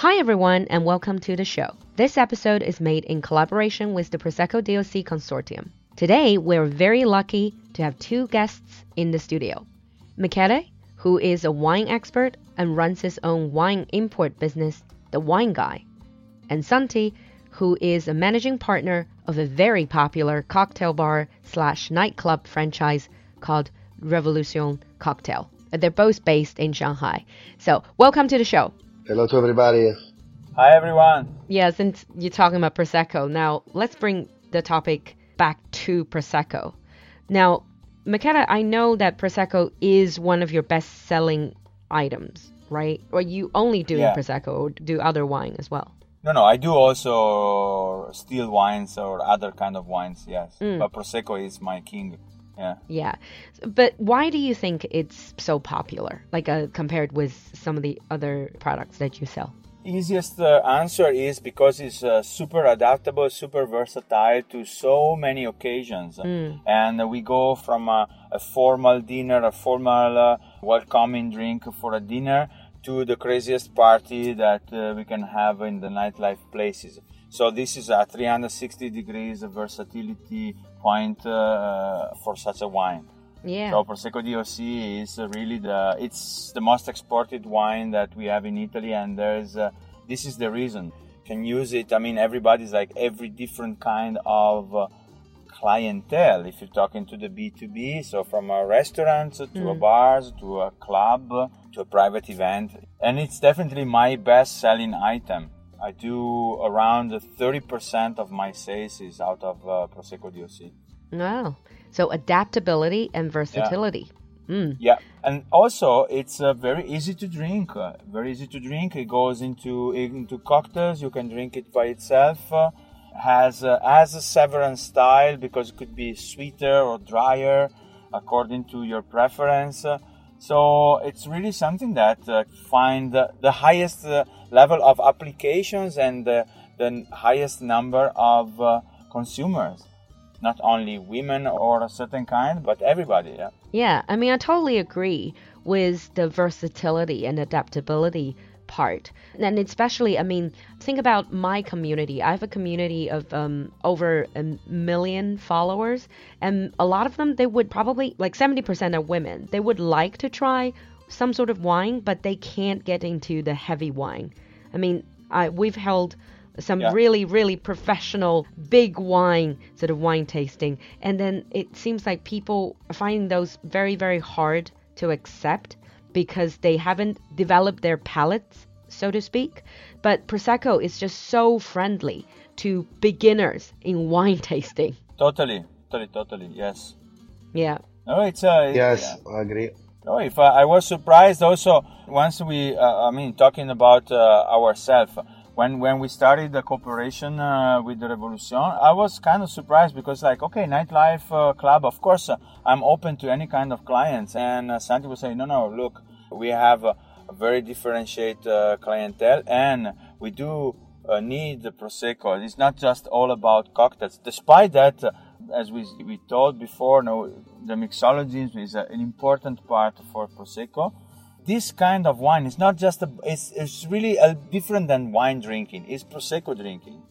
Hi, everyone, and welcome to the show. This episode is made in collaboration with the Prosecco DOC Consortium. Today, we're very lucky to have two guests in the studio. Michele, who is a wine expert and runs his own wine import business, The Wine Guy, and Santi, who is a managing partner of a very popular cocktail bar slash nightclub franchise called Revolution Cocktail. They're both based in Shanghai. So, welcome to the show. Hello to everybody. Hi everyone. Yeah, since you're talking about Prosecco, now let's bring the topic back to Prosecco. Now, Michele, I know that Prosecco is one of your best selling items, right? Or you only do Yeah. Prosecco or do other wine as well? No, no, I do also still wines or other kind of wines, yes. Mm. But Prosecco is my king. Yeah. Yeah. But why do you think it's so popular, like uh, compared with some of the other products that you sell? Easiest uh, answer is because it's uh, super adaptable, super versatile to so many occasions. And we go from a, a formal dinner, a formal uh, welcoming drink for a dinner, to the craziest party that uh, we can have in the nightlife places. So this is a 360 degrees versatility point uh, for such a wine. Yeah. So Prosecco DOC is uh, really the it's the most exported wine that we have in Italy, and there's uh, this is the reason. Can use it. I mean, everybody's like every different kind of uh, clientele. If you're talking to the B2B, so from a restaurant to a bars to a club to a private event, and it's definitely my best-selling item. I do around 30% of my sales is out of uh, Prosecco DOC. Wow. So adaptability and versatility. Mm. Yeah, and also it's uh, very easy to drink. Uh, very easy to drink. It goes into into cocktails. You can drink it by itself. Uh, has uh, has a Severan style because it could be sweeter or drier according to your preference. Uh, so it's really something that uh, find the, the highest uh, level of applications and the, the highest number of uh, consumers. Not only women or a certain kind, but everybody. Yeah. Yeah, I mean, I totally agree with the versatility and adaptability part. And especially, I mean, think about my community. I have a community of um, over a million followers, and a lot of them, they would probably, like 70% are women. They would like to try some sort of wine, but they can't get into the heavy wine. I mean, I, we've held some Yeah. really, really professional big wine sort of wine tasting, and then it seems like people are finding those very, very hard to accept because they haven't developed their palates, so to speak. But Prosecco is just so friendly to beginners in wine tasting. Totally, totally, totally. Yes. Yeah. No, it's uh, Yes, I agree. No, if I, I was surprised also once we, uh, I mean, talking about uh, ourselves. When when we started the cooperation uh, with the Revolution, I was kind of surprised because like, okay, nightlife uh, club, of course, uh, I'm open to any kind of clients. And uh, Santi was saying, no, no, look, we have a, a very differentiated uh, clientele, and we do uh, need the prosecco. It's not just all about cocktails. Despite that, uh, as we we told before, no, the mixology is a, an important part for prosecco. This kind of wine is not just a. It's, it's really a, different than wine drinking. It's prosecco drinking.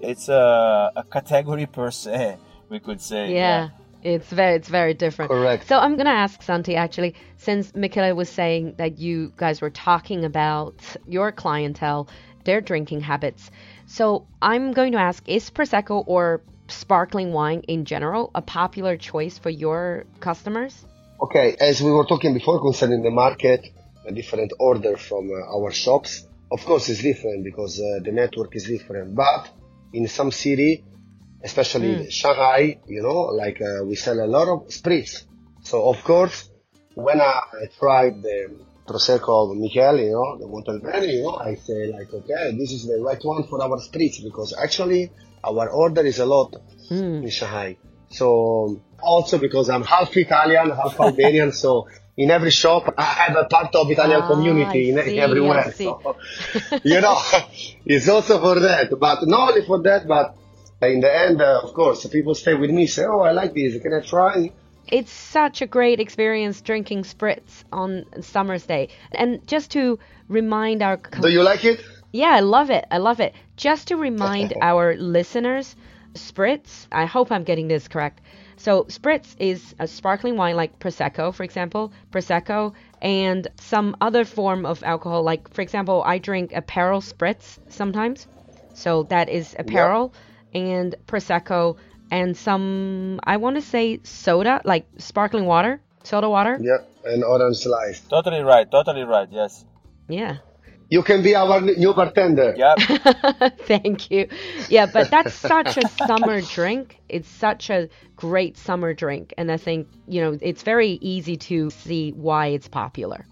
It's a, a category per se. We could say. Yeah. It's very it's very different. Correct. So I'm gonna ask Santi actually, since Michele was saying that you guys were talking about your clientele, their drinking habits. So I'm going to ask, is Prosecco or sparkling wine in general a popular choice for your customers? Okay, as we were talking before concerning the market, a different order from uh, our shops. Of course, it's different because uh, the network is different. But in some city, especially Shanghai, you know, like uh, we sell a lot of spritz. So of course, when I tried the Prosecco of Michele, you know, the Montalbano, you know, I say like, okay, this is the right one for our streets because actually our order is a lot in Shanghai. So also because I'm half Italian, half Albanian, so in every shop I have a part of Italian Ah, community in, see, everywhere. So, you know, it's also for that, but not only for that, but in the end, uh, of course, the people stay with me, say, oh, I like this, can I try? It's such a great experience drinking spritz on summer's day. And just to remind our Do you like it? Yeah, I love it. I love it. Just to remind our listeners, spritz, I hope I'm getting this correct. So, spritz is a sparkling wine like prosecco, for example, prosecco and some other form of alcohol like for example, I drink Aperol spritz sometimes. So, that is Aperol and prosecco and some I want to say soda, like sparkling water, soda water. Yeah, and orange slice. Totally right. Totally right. Yes. Yeah. You can be our new bartender. Yeah. Thank you. Yeah, but that's such a summer drink. It's such a great summer drink. And I think, you know, it's very easy to see why it's popular.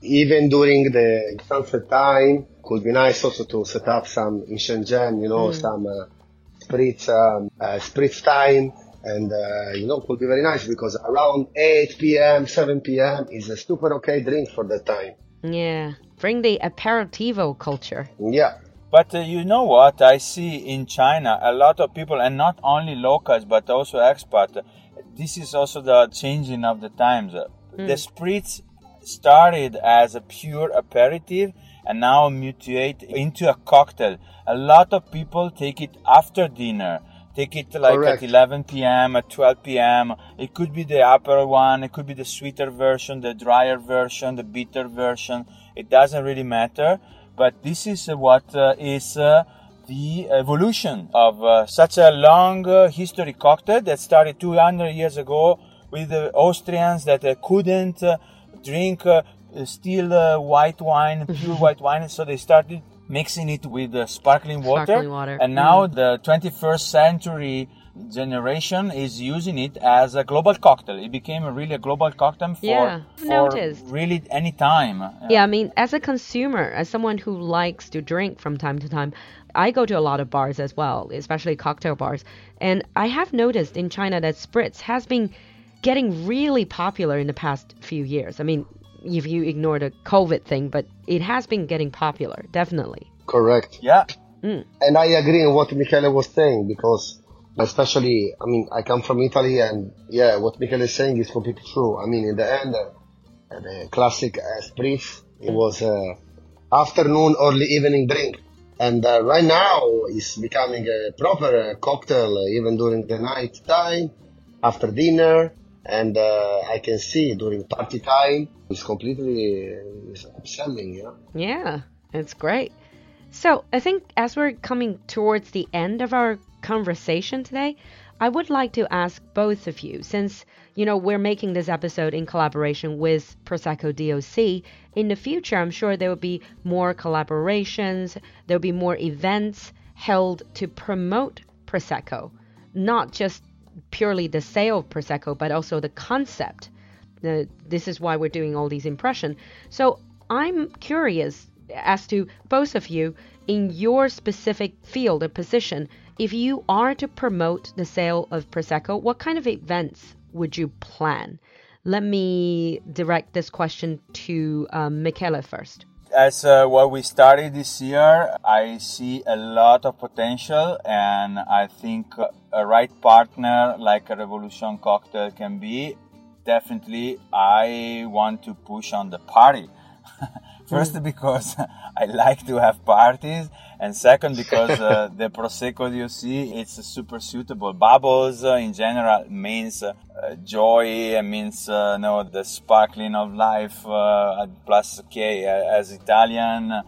Even during the sunset time, could be nice also to set up some in Shenzhen, you know, some uh, spritz, um, uh, spritz time. And, uh, you know, could be very nice because around 8 p.m., 7 p.m. is a super okay drink for that time. Yeah. Bring the aperitivo culture. Yeah. But uh, you know what? I see in China a lot of people, and not only locals but also expats. This is also the changing of the times. Uh, The spritz started as a pure aperitif and now mutate into a cocktail. A lot of people take it after dinner. Take it like Correct. at 11 p.m., at 12 p.m. It could be the upper one, it could be the sweeter version, the drier version, the bitter version. It doesn't really matter. But this is what uh, is uh, the evolution of uh, such a long uh, history cocktail that started 200 years ago with the Austrians that uh, couldn't uh, drink uh, still uh, white wine, pure white wine, so they started mixing it with uh, sparkling water. Sparkling water, And now the 21st century generation is using it as a global cocktail. It became a really a global cocktail for, Yeah, for noticed. really any time. Yeah, I mean, as a consumer, as someone who likes to drink from time to time, I go to a lot of bars as well, especially cocktail bars. And I have noticed in China that spritz has been getting really popular in the past few years. I mean, if you ignore the COVID thing, but it has been getting popular, definitely. Correct. Yeah. And I agree in what Michele was saying because especially, I mean, I come from Italy and yeah, what Michele is saying is completely true. I mean, in the end, uh, the classic uh, spritz, it was uh, afternoon, early evening drink. And uh, right now it's becoming a proper uh, cocktail uh, even during the night time, after dinner. And uh, I can see during party time, it's completely it's upselling, yeah. Yeah, it's great. So I think as we're coming towards the end of our conversation today, I would like to ask both of you, since you know we're making this episode in collaboration with Prosecco DOC. In the future, I'm sure there will be more collaborations. There will be more events held to promote Prosecco, not just purely the sale of Prosecco, but also the concept. Uh, this is why we're doing all these impression. So I'm curious as to both of you in your specific field or position. If you are to promote the sale of Prosecco, what kind of events would you plan? Let me direct this question to um, Michele first. As uh, what we started this year, I see a lot of potential, and I think a right partner like a Revolution Cocktail can be. Definitely, I want to push on the party. First, because I like to have parties, and second, because uh, the Prosecco you see, it's super suitable. Bubbles uh, in general means uh, joy, it means uh, know the sparkling of life. Uh, plus, okay, uh, as Italian,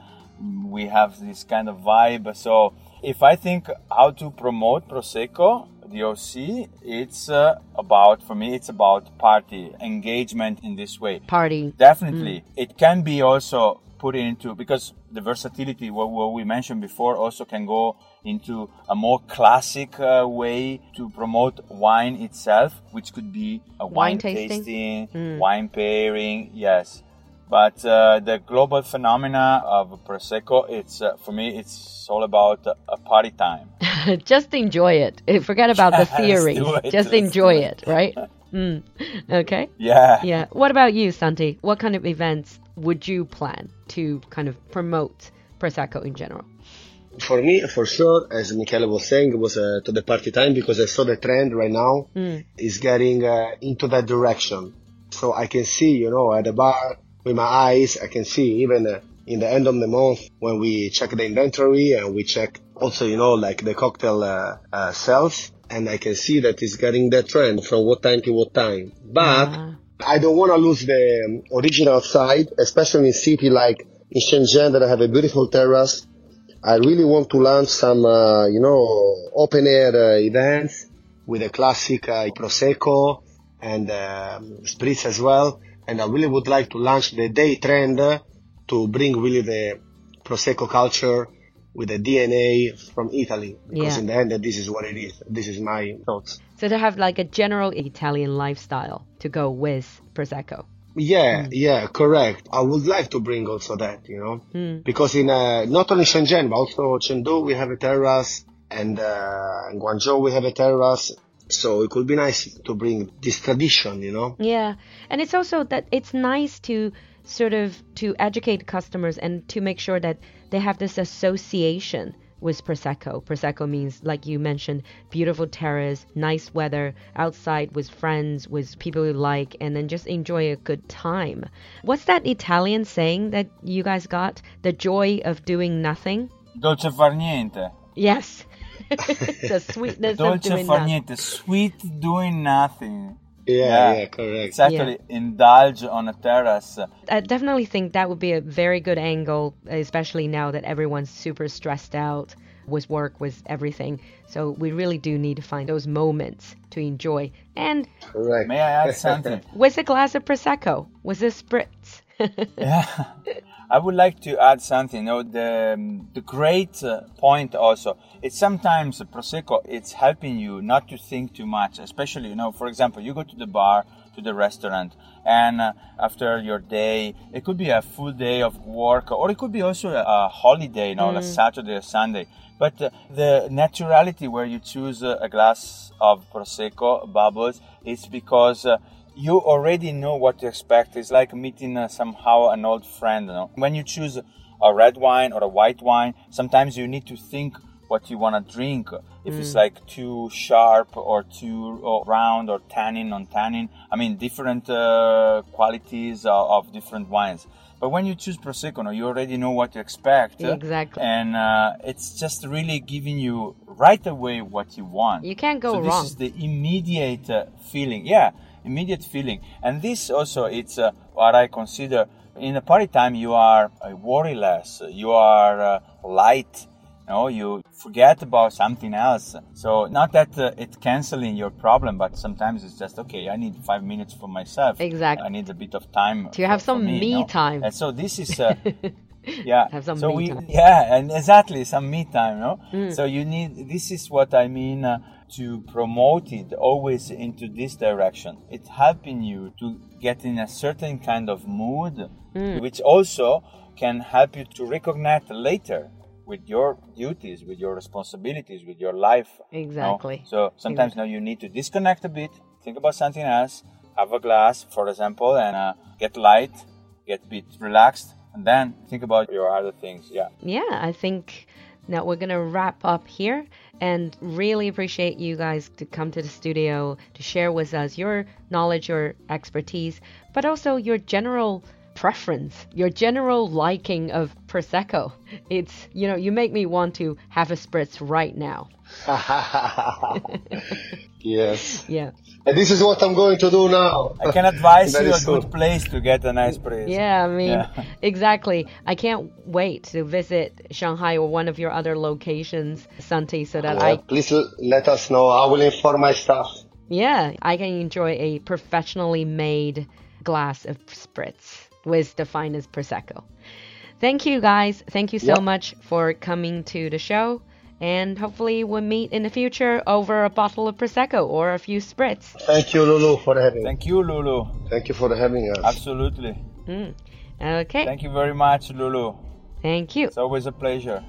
we have this kind of vibe. So, if I think how to promote Prosecco, DOC, it's uh, about for me. It's about party engagement in this way. Party. Definitely. It can be also put into because the versatility, what, what we mentioned before, also can go into a more classic uh, way to promote wine itself, which could be a wine, Wine tasting. tasting, wine pairing. Yes. But uh, the global phenomena of prosecco, it's uh, for me, it's all about a party time. Just enjoy it. Forget about the theory. it. Just enjoy do it, right? Mm. Okay. Yeah. Yeah. What about you, Santi? What kind of events would you plan to kind of promote prosecco in general? For me, for sure, as Michele was saying, it was uh, to the party time because I saw the trend right now Mm. is getting uh, into that direction. So I can see, you know, at the bar with my eyes, I can see even uh, in the end of the month when we check the inventory and we check also, you know, like the cocktail uh, uh, sales, and I can see that it's getting the trend from what time to what time. But. I don't want to lose the um, original side, especially in city like in Shenzhen that I have a beautiful terrace. I really want to launch some, uh, you know, open air uh, events with a classic uh, prosecco and um, spritz as well. And I really would like to launch the day trend to bring really the prosecco culture with the DNA from Italy. Because Yeah. in the end, this is what it is. This is my thoughts. So to have like a general Italian lifestyle to go with prosecco. Yeah, yeah, correct. I would like to bring also that, you know, Mm. because in uh, not only Shenzhen but also Chengdu we have a terrace, and uh, in Guangzhou we have a terrace. So it could be nice to bring this tradition, you know. Yeah, and it's also that it's nice to sort of to educate customers and to make sure that they have this association with prosecco. Prosecco means, like you mentioned, beautiful terrace, nice weather, outside with friends, with people you like, and then just enjoy a good time. What's that Italian saying that you guys got? The joy of doing nothing. Dolce far niente. Yes, the sweetness of Dolce doing far nothing. niente. Sweet doing nothing. Yeah, Yeah. yeah, correct. It's actually indulge on a terrace. I definitely think that would be a very good angle, especially now that everyone's super stressed out with work, with everything. So we really do need to find those moments to enjoy. And Correct. May I add something? with a glass of Prosecco, with a spritz. yeah. I would like to add something. You know, the the great uh, point also. It's sometimes uh, prosecco. It's helping you not to think too much. Especially, you know, for example, you go to the bar, to the restaurant, and uh, after your day, it could be a full day of work, or it could be also a, a holiday, you know, like Saturday or Sunday. But uh, the naturality where you choose a glass of prosecco bubbles is because. Uh, you already know what to expect. It's like meeting uh, somehow an old friend. You know? When you choose a red wine or a white wine, sometimes you need to think what you want to drink. If it's like too sharp or too uh, round or tannin on tannin, I mean different uh, qualities of, of different wines. But when you choose prosecco, you already know what to expect. Exactly. and uh, it's just really giving you right away what you want. You can't go so wrong. This is the immediate uh, feeling. Yeah, immediate feeling. And this also, it's uh, what I consider in a party time. You are uh, worryless. You are uh, light. You know, you forget about something else. So not that uh, it's canceling your problem, but sometimes it's just okay. I need five minutes for myself. Exactly. I need a bit of time To have for some me, me you know? time. And so this is. Uh, yeah Have some so me we time. yeah and exactly some me time no Mm. so you need this is what i mean uh, to promote it always into this direction it's helping you to get in a certain kind of mood Mm. which also can help you to recognize later with your duties with your responsibilities with your life you know? Exactly. so sometimes now you need to disconnect a bit think about something else have a glass for example and uh, get light get a bit relaxed and then think about your other things yeah yeah, I think now we're gonna wrap up here and really appreciate you guys to come to the studio to share with us your knowledge, your expertise, but also your general preference, your general liking of prosecco. It's you know you make me want to have a spritz right now. yes. Yeah, And this is what I'm going to do now. i can advise you a soon. good place to get a nice prize yeah. I mean, Yeah. exactly. I can't wait to visit Shanghai or one of your other locations, Santi, so that Yeah, I please l- let us know. I will inform my staff. Yeah, I can enjoy a professionally made glass of spritz with the finest prosecco. Thank you guys. Thank you so Yep. much for coming to the show. And hopefully we'll meet in the future over a bottle of prosecco or a few spritz. Thank you, Lulu, for having. thank you lulu Thank you for having us. absolutely mm. Okay. Thank you very much, Lulu. Thank you. It's always a pleasure.